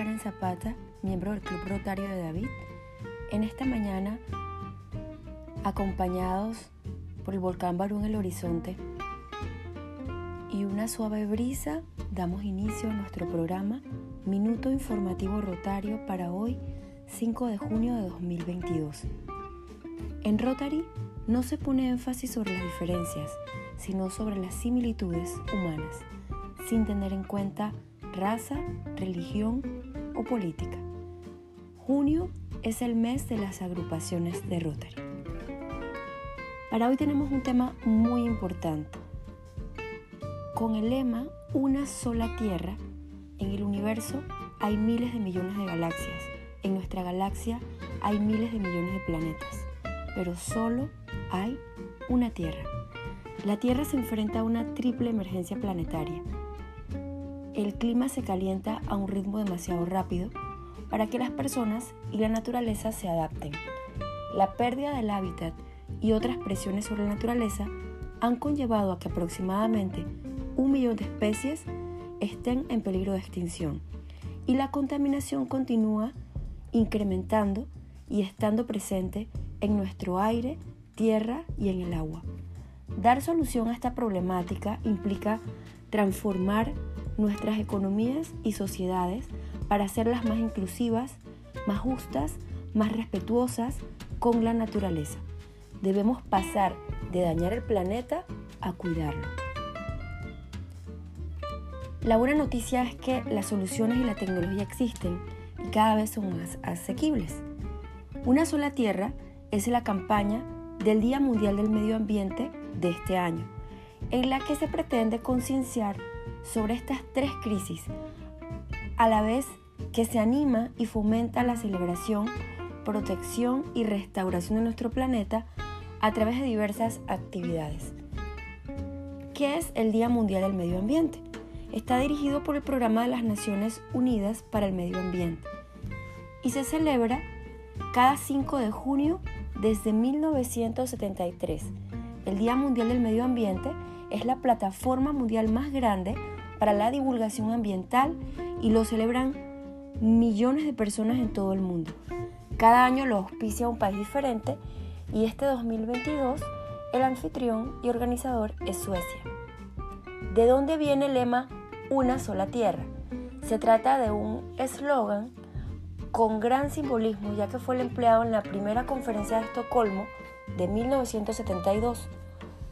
Karen Zapata, miembro del Club Rotario de David. En esta mañana, acompañados por el volcán Barú en el horizonte y una suave brisa, damos inicio a nuestro programa Minuto Informativo Rotario para hoy, 5 de junio de 2022. En Rotary no se pone énfasis sobre las diferencias, sino sobre las similitudes humanas, sin tener en cuenta raza, religión o política. Junio es el mes de las agrupaciones de Rotary. Para hoy tenemos un tema muy importante. Con el lema Una sola Tierra, en el universo hay miles de millones de galaxias. En nuestra galaxia hay miles de millones de planetas, pero solo hay una Tierra. La Tierra se enfrenta a una triple emergencia planetaria el clima se calienta a un ritmo demasiado rápido para que las personas y la naturaleza se adapten. La pérdida del hábitat y otras presiones sobre la naturaleza han conllevado a que aproximadamente un millón de especies estén en peligro de extinción y la contaminación continúa incrementando y estando presente en nuestro aire, tierra y en el agua. Dar solución a esta problemática implica transformar nuestras economías y sociedades para hacerlas más inclusivas, más justas, más respetuosas con la naturaleza. Debemos pasar de dañar el planeta a cuidarlo. La buena noticia es que las soluciones y la tecnología existen y cada vez son más asequibles. Una sola tierra es la campaña del Día Mundial del Medio Ambiente de este año, en la que se pretende concienciar sobre estas tres crisis, a la vez que se anima y fomenta la celebración, protección y restauración de nuestro planeta a través de diversas actividades. ¿Qué es el Día Mundial del Medio Ambiente? Está dirigido por el Programa de las Naciones Unidas para el Medio Ambiente y se celebra cada 5 de junio desde 1973. El Día Mundial del Medio Ambiente es la plataforma mundial más grande para la divulgación ambiental y lo celebran millones de personas en todo el mundo. Cada año lo auspicia un país diferente y este 2022 el anfitrión y organizador es Suecia. ¿De dónde viene el lema Una sola tierra? Se trata de un eslogan con gran simbolismo ya que fue el empleado en la primera conferencia de Estocolmo de 1972,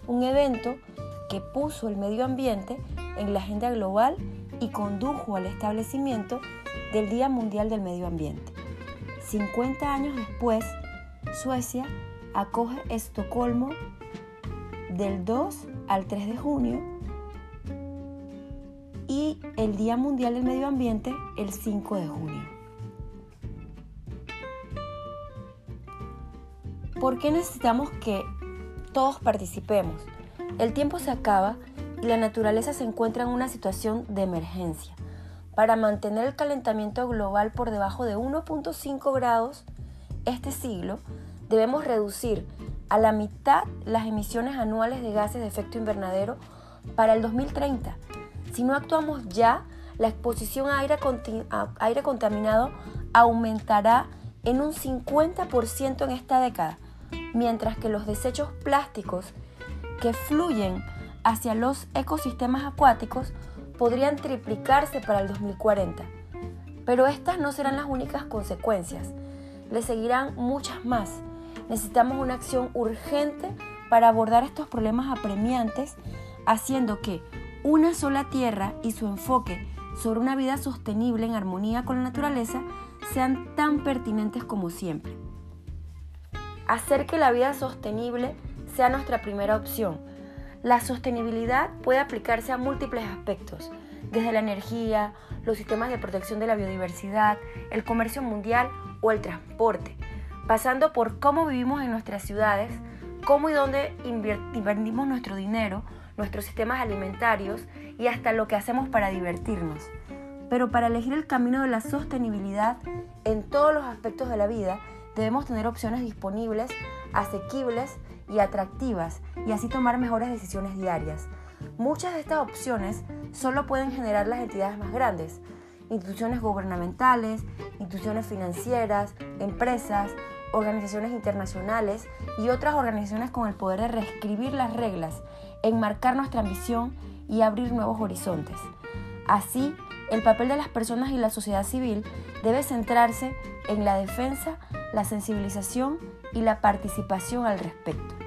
un evento que puso el medio ambiente en la agenda global y condujo al establecimiento del Día Mundial del Medio Ambiente. 50 años después, Suecia acoge Estocolmo del 2 al 3 de junio y el Día Mundial del Medio Ambiente el 5 de junio. ¿Por qué necesitamos que todos participemos? El tiempo se acaba y la naturaleza se encuentra en una situación de emergencia. Para mantener el calentamiento global por debajo de 1.5 grados este siglo, debemos reducir a la mitad las emisiones anuales de gases de efecto invernadero para el 2030. Si no actuamos ya, la exposición a aire, contaminado aumentará en un 50% en esta década, mientras que los desechos plásticos que fluyen hacia los ecosistemas acuáticos podrían triplicarse para el 2040. Pero estas no serán las únicas consecuencias. Le seguirán muchas más. Necesitamos una acción urgente para abordar estos problemas apremiantes, haciendo que una sola tierra y su enfoque sobre una vida sostenible en armonía con la naturaleza sean tan pertinentes como siempre. Hacer que la vida sostenible sea nuestra primera opción. La sostenibilidad puede aplicarse a múltiples aspectos, desde la energía, los sistemas de protección de la biodiversidad, el comercio mundial o el transporte, pasando por cómo vivimos en nuestras ciudades, cómo y dónde invertimos nuestro dinero, nuestros sistemas alimentarios y hasta lo que hacemos para divertirnos. Pero para elegir el camino de la sostenibilidad en todos los aspectos de la vida, debemos tener opciones disponibles, asequibles y atractivas y así tomar mejores decisiones diarias. Muchas de estas opciones solo pueden generar las entidades más grandes instituciones gubernamentales, instituciones financieras, empresas, organizaciones internacionales y otras organizaciones con el poder de reescribir las reglas, enmarcar nuestra ambición y abrir nuevos horizontes. Así, el papel de las personas y la sociedad civil debe centrarse en la defensa, la sensibilización y la participación al respecto.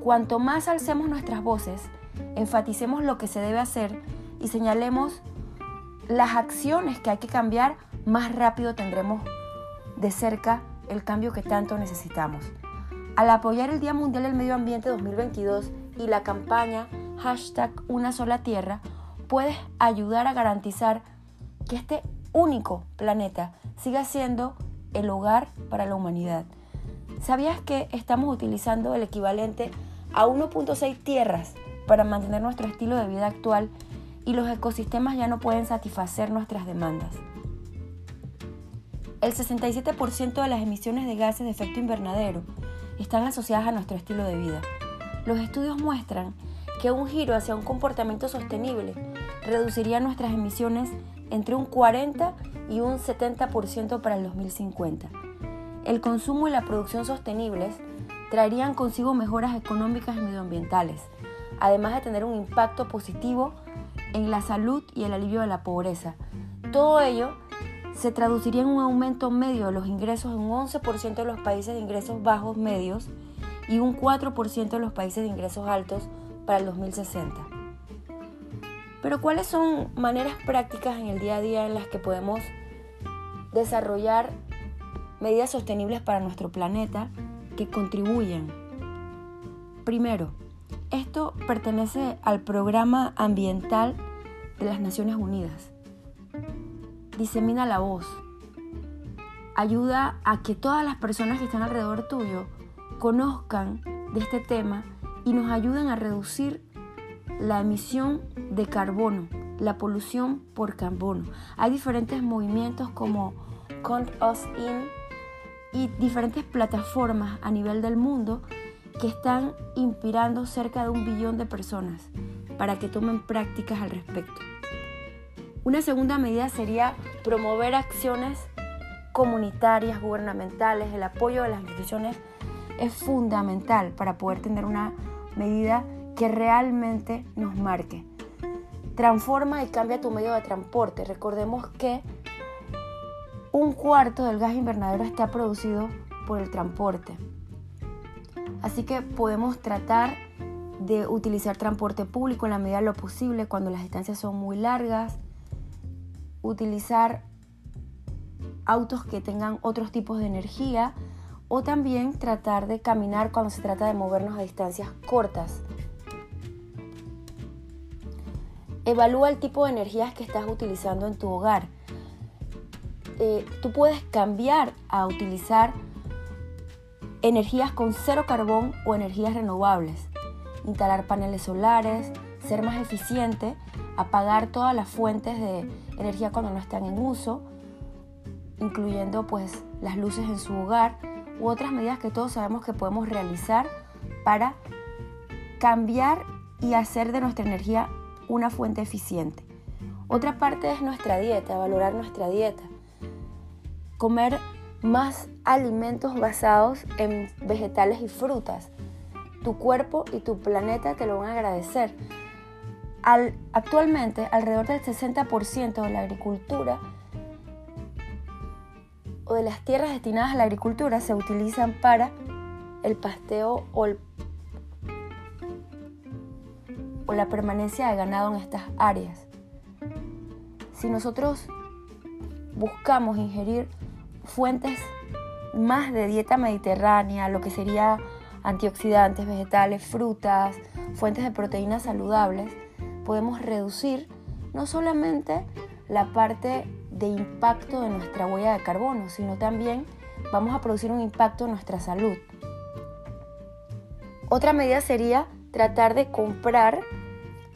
Cuanto más alcemos nuestras voces, enfaticemos lo que se debe hacer y señalemos las acciones que hay que cambiar, más rápido tendremos de cerca el cambio que tanto necesitamos. Al apoyar el Día Mundial del Medio Ambiente 2022 y la campaña hashtag Una sola Tierra, puedes ayudar a garantizar que este único planeta siga siendo el hogar para la humanidad. ¿Sabías que estamos utilizando el equivalente a 1.6 tierras para mantener nuestro estilo de vida actual y los ecosistemas ya no pueden satisfacer nuestras demandas? El 67% de las emisiones de gases de efecto invernadero están asociadas a nuestro estilo de vida. Los estudios muestran que un giro hacia un comportamiento sostenible reduciría nuestras emisiones entre un 40 y un 70% para el 2050. El consumo y la producción sostenibles traerían consigo mejoras económicas y medioambientales, además de tener un impacto positivo en la salud y el alivio de la pobreza. Todo ello se traduciría en un aumento medio de los ingresos en un 11% de los países de ingresos bajos medios y un 4% de los países de ingresos altos para el 2060. Pero ¿cuáles son maneras prácticas en el día a día en las que podemos desarrollar medidas sostenibles para nuestro planeta que contribuyen? Primero, esto pertenece al Programa Ambiental de las Naciones Unidas. Disemina la voz. Ayuda a que todas las personas que están alrededor tuyo conozcan de este tema y nos ayuden a reducir la emisión de carbono, la polución por carbono. Hay diferentes movimientos como Count Us In y diferentes plataformas a nivel del mundo que están inspirando cerca de un billón de personas para que tomen prácticas al respecto. Una segunda medida sería promover acciones comunitarias, gubernamentales, el apoyo de las instituciones es fundamental para poder tener una medida que realmente nos marque. Transforma y cambia tu medio de transporte. Recordemos que un cuarto del gas invernadero está producido por el transporte. Así que podemos tratar de utilizar transporte público en la medida de lo posible cuando las distancias son muy largas, utilizar autos que tengan otros tipos de energía o también tratar de caminar cuando se trata de movernos a distancias cortas. Evalúa el tipo de energías que estás utilizando en tu hogar. Eh, tú puedes cambiar a utilizar energías con cero carbón o energías renovables. Instalar paneles solares, ser más eficiente, apagar todas las fuentes de energía cuando no están en uso, incluyendo pues las luces en su hogar u otras medidas que todos sabemos que podemos realizar para cambiar y hacer de nuestra energía una fuente eficiente. Otra parte es nuestra dieta, valorar nuestra dieta. Comer más alimentos basados en vegetales y frutas. Tu cuerpo y tu planeta te lo van a agradecer. actualmente, alrededor del 60% de la agricultura o de las tierras destinadas a la agricultura se utilizan para el pasteo o, o la permanencia de ganado en estas áreas. Si nosotros buscamos ingerir fuentes más de dieta mediterránea, lo que sería antioxidantes, vegetales, frutas, fuentes de proteínas saludables, podemos reducir no solamente la parte de impacto de nuestra huella de carbono, sino también vamos a producir un impacto en nuestra salud. Otra medida sería tratar de comprar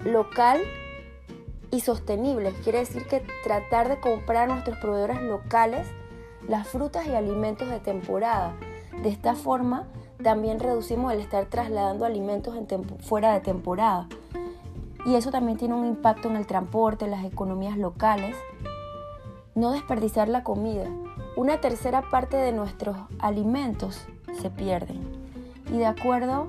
local y sostenible. Quiere decir que tratar de comprar nuestros proveedores locales las frutas y alimentos de temporada. De esta forma también reducimos el estar trasladando alimentos fuera de temporada. Y eso también tiene un impacto en el transporte, en las economías locales no desperdiciar la comida. Una tercera parte de nuestros alimentos se pierden. Y de acuerdo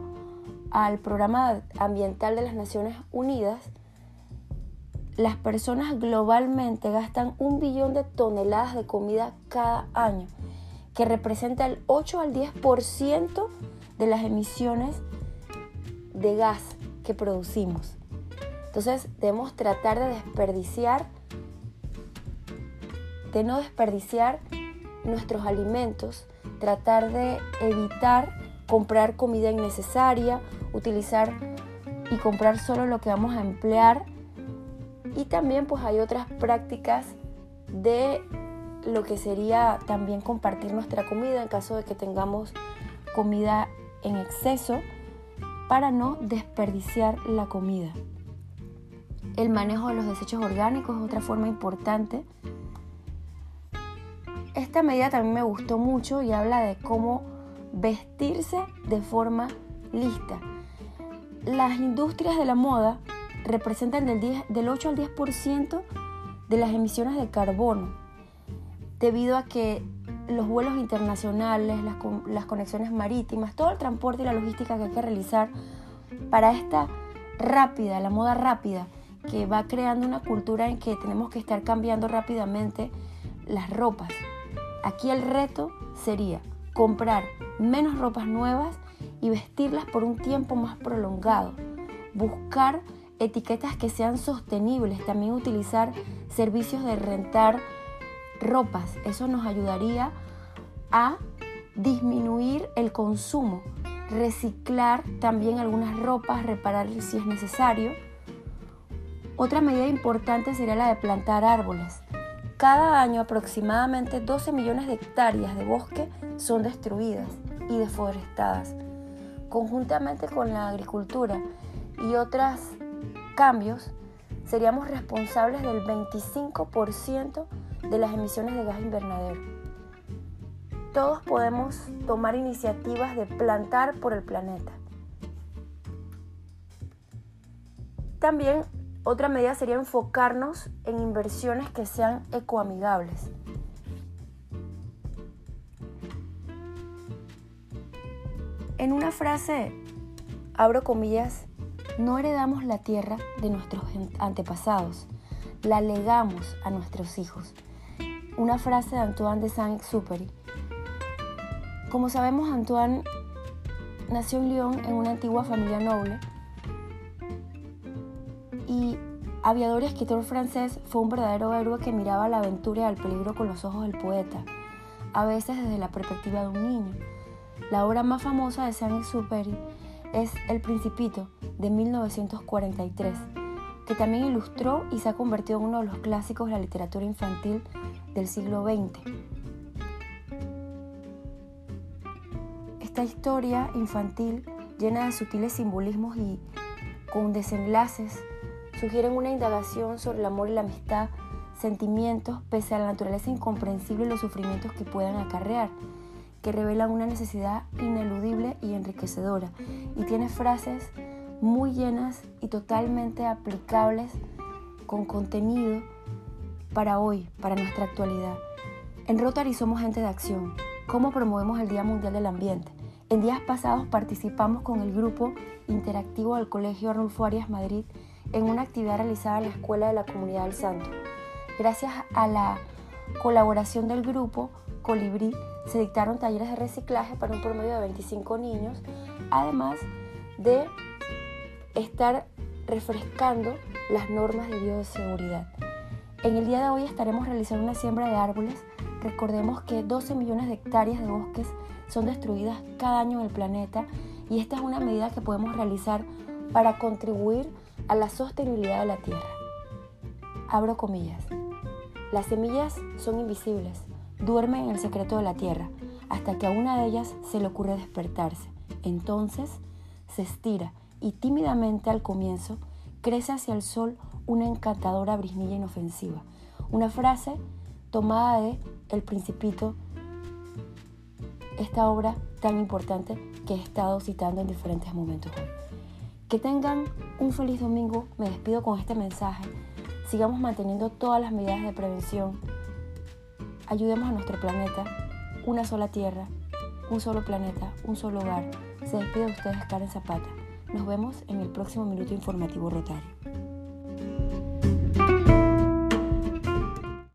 al Programa Ambiental de las Naciones Unidas, las personas globalmente gastan un billón de toneladas de comida cada año, que representa el 8 al 10% de las emisiones de gas que producimos. Entonces debemos tratar de desperdiciar, de no desperdiciar nuestros alimentos, tratar de evitar comprar comida innecesaria, utilizar y comprar solo lo que vamos a emplear. Y también pues hay otras prácticas de lo que sería también compartir nuestra comida en caso de que tengamos comida en exceso para no desperdiciar la comida. El manejo de los desechos orgánicos es otra forma importante. Esta medida también me gustó mucho y habla de cómo vestirse de forma lista. Las industrias de la moda representan del, del 8 al 10% de las emisiones de carbono, debido a que los vuelos internacionales, las, conexiones marítimas, todo el transporte y la logística que hay que realizar para esta rápida, la moda rápida, que va creando una cultura en que tenemos que estar cambiando rápidamente las ropas. Aquí el reto sería comprar menos ropas nuevas y vestirlas por un tiempo más prolongado. Buscar etiquetas que sean sostenibles, también utilizar servicios de rentar ropas. Eso nos ayudaría a disminuir el consumo, reciclar también algunas ropas, reparar si es necesario. Otra medida importante sería la de plantar árboles. Cada año aproximadamente 12 millones de hectáreas de bosque son destruidas y deforestadas. Conjuntamente con la agricultura y otros cambios, seríamos responsables del 25% de las emisiones de gas invernadero. Todos podemos tomar iniciativas de plantar por el planeta. También otra medida sería enfocarnos en inversiones que sean ecoamigables. En una frase, abro comillas, no heredamos la tierra de nuestros antepasados, la legamos a nuestros hijos una frase de Antoine de Saint-Exupéry. Como sabemos, Antoine nació en Lyon en una antigua familia noble y aviador y escritor francés fue un verdadero héroe que miraba la aventura y al peligro con los ojos del poeta, a veces desde la perspectiva de un niño. La obra más famosa de Saint-Exupéry es El Principito de 1943, que también ilustró y se ha convertido en uno de los clásicos de la literatura infantil del siglo XX. Esta historia infantil, llena de sutiles simbolismos y con desenlaces, sugieren una indagación sobre el amor y la amistad, sentimientos pese a la naturaleza incomprensible y los sufrimientos que puedan acarrear, que revelan una necesidad ineludible y enriquecedora, y tiene frases muy llenas y totalmente aplicables con contenido para hoy, para nuestra actualidad. En Rotary somos gente de acción. ¿Cómo promovemos el Día Mundial del Ambiente? En días pasados participamos con el grupo interactivo del Colegio Arnulfo Arias Madrid en una actividad realizada en la Escuela de la Comunidad del Santo. Gracias a la colaboración del grupo Colibrí, se dictaron talleres de reciclaje para un promedio de 25 niños, además de estar refrescando las normas de bioseguridad. En el día de hoy estaremos realizando una siembra de árboles. Recordemos que 12 millones de hectáreas de bosques son destruidas cada año en el planeta y esta es una medida que podemos realizar para contribuir a la sostenibilidad de la Tierra. Abro comillas. Las semillas son invisibles, duermen en el secreto de la Tierra, hasta que a una de ellas se le ocurre despertarse. Entonces se estira y tímidamente al comienzo crece hacia el sol una encantadora brisnilla inofensiva. Una frase tomada de El Principito, esta obra tan importante que he estado citando en diferentes momentos. Que tengan un feliz domingo, me despido con este mensaje. Sigamos manteniendo todas las medidas de prevención Ayudemos a nuestro planeta, una sola tierra, un solo planeta, un solo hogar. Se despide de ustedes Karen Zapata. Nos vemos en el próximo Minuto Informativo Rotario.